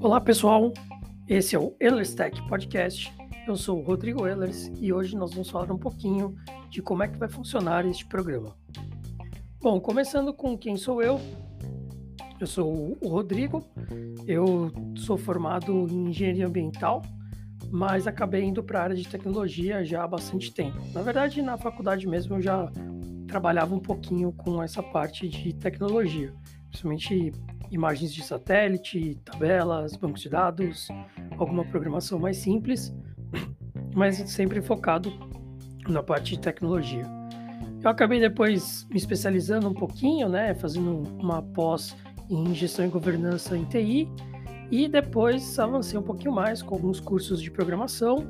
Olá pessoal, esse é o Ehlers Tech Podcast. Eu sou o Rodrigo Ehlers e hoje nós vamos falar um pouquinho de como é que vai funcionar este programa. Bom, começando com quem sou eu. Eu sou o Rodrigo, eu sou formado em engenharia ambiental, mas acabei indo para a área de tecnologia já há bastante tempo. Na verdade, na faculdade mesmo eu já trabalhava um pouquinho com essa parte de tecnologia, principalmente imagens de satélite, tabelas, bancos de dados, alguma programação mais simples, mas sempre focado na parte de tecnologia. Eu acabei depois me especializando um pouquinho, né, fazendo uma pós em gestão e governança em TI, e depois avancei um pouquinho mais com alguns cursos de programação,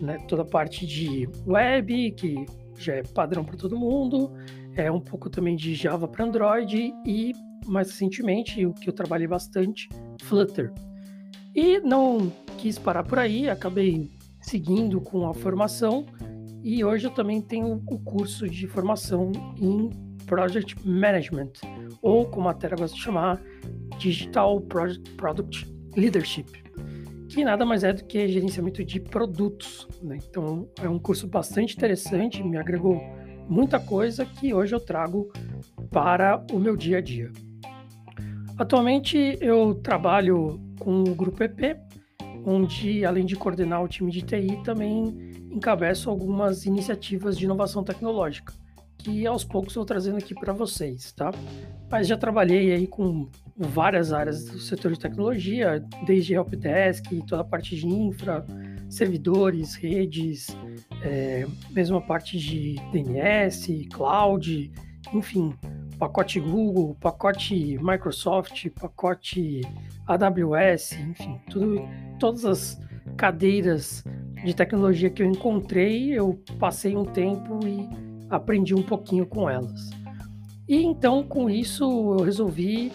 né, toda a parte de web, que já é padrão para todo mundo, é um pouco também de Java para Android e mais recentemente, o que eu trabalhei bastante, Flutter. E não quis parar por aí, acabei seguindo com a formação e hoje eu também tenho o curso de formação em Project Management, ou como a Terra gosta de chamar, Digital Project Product Leadership, que nada mais é do que gerenciamento de produtos. Né? Então é um curso bastante interessante, me agregou muita coisa que hoje eu trago para o meu dia a dia. Atualmente eu trabalho com o Grupo EP, onde além de coordenar o time de TI, também encabeço algumas iniciativas de inovação tecnológica, que aos poucos vou trazendo aqui para vocês, tá? Mas já trabalhei aí com várias áreas do setor de tecnologia, desde helpdesk, toda a parte de infra, servidores, redes, é, mesmo a parte de DNS, cloud, enfim, pacote Google, pacote Microsoft, pacote AWS, enfim, tudo, todas as cadeiras de tecnologia que eu encontrei, eu passei um tempo e aprendi um pouquinho com elas. E então, com isso, eu resolvi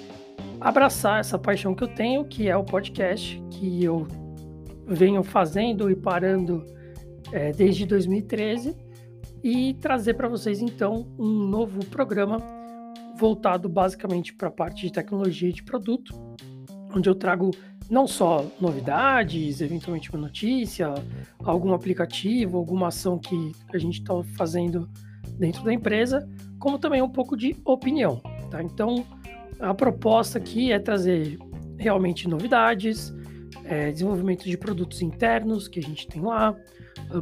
abraçar essa paixão que eu tenho, que é o podcast, que eu venho fazendo e parando é, desde 2013, e trazer para vocês então um novo programa voltado basicamente para a parte de tecnologia e de produto, onde eu trago não só novidades, eventualmente uma notícia, algum aplicativo, alguma ação que a gente está fazendo dentro da empresa, como também um pouco de opinião. Tá? Então, a proposta aqui é trazer realmente novidades, é, desenvolvimento de produtos internos que a gente tem lá,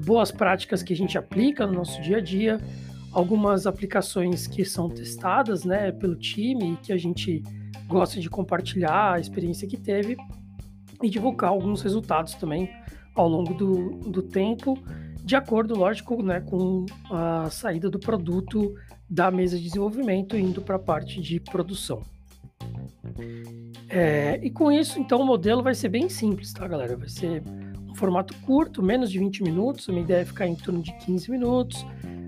boas práticas que a gente aplica no nosso dia a dia, algumas aplicações que são testadas né, pelo time e que a gente gosta de compartilhar a experiência que teve e divulgar alguns resultados também ao longo do, do tempo, de acordo, lógico, né, com a saída do produto da mesa de desenvolvimento indo para a parte de produção. É, e com isso, então, o modelo vai ser bem simples, tá, galera? Vai ser um formato curto, menos de 20 minutos. A minha ideia é ficar em torno de 15 minutos.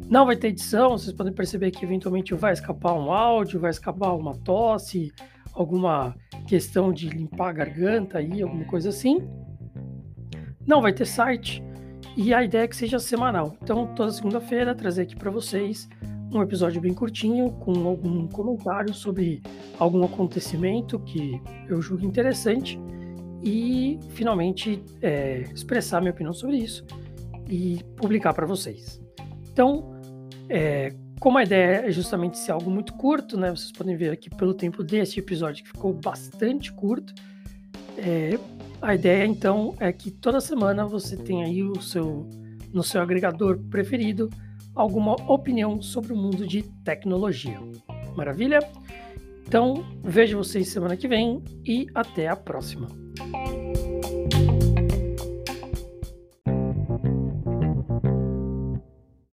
Não vai ter edição, vocês podem perceber que eventualmente vai escapar um áudio, vai escapar uma tosse, alguma questão de limpar a garganta aí, alguma coisa assim. Não vai ter site e a ideia é que seja semanal. Então, toda segunda-feira trazer aqui para vocês um episódio bem curtinho com algum comentário sobre algum acontecimento que eu julgo interessante e finalmente é, expressar minha opinião sobre isso e publicar para vocês. Então, é, como a ideia é justamente ser algo muito curto, né? Vocês podem ver aqui pelo tempo deste episódio que ficou bastante curto. É, a ideia então é que toda semana você tenha aí o seu no seu agregador preferido alguma opinião sobre o mundo de tecnologia. Maravilha? Então vejo vocês semana que vem e até a próxima.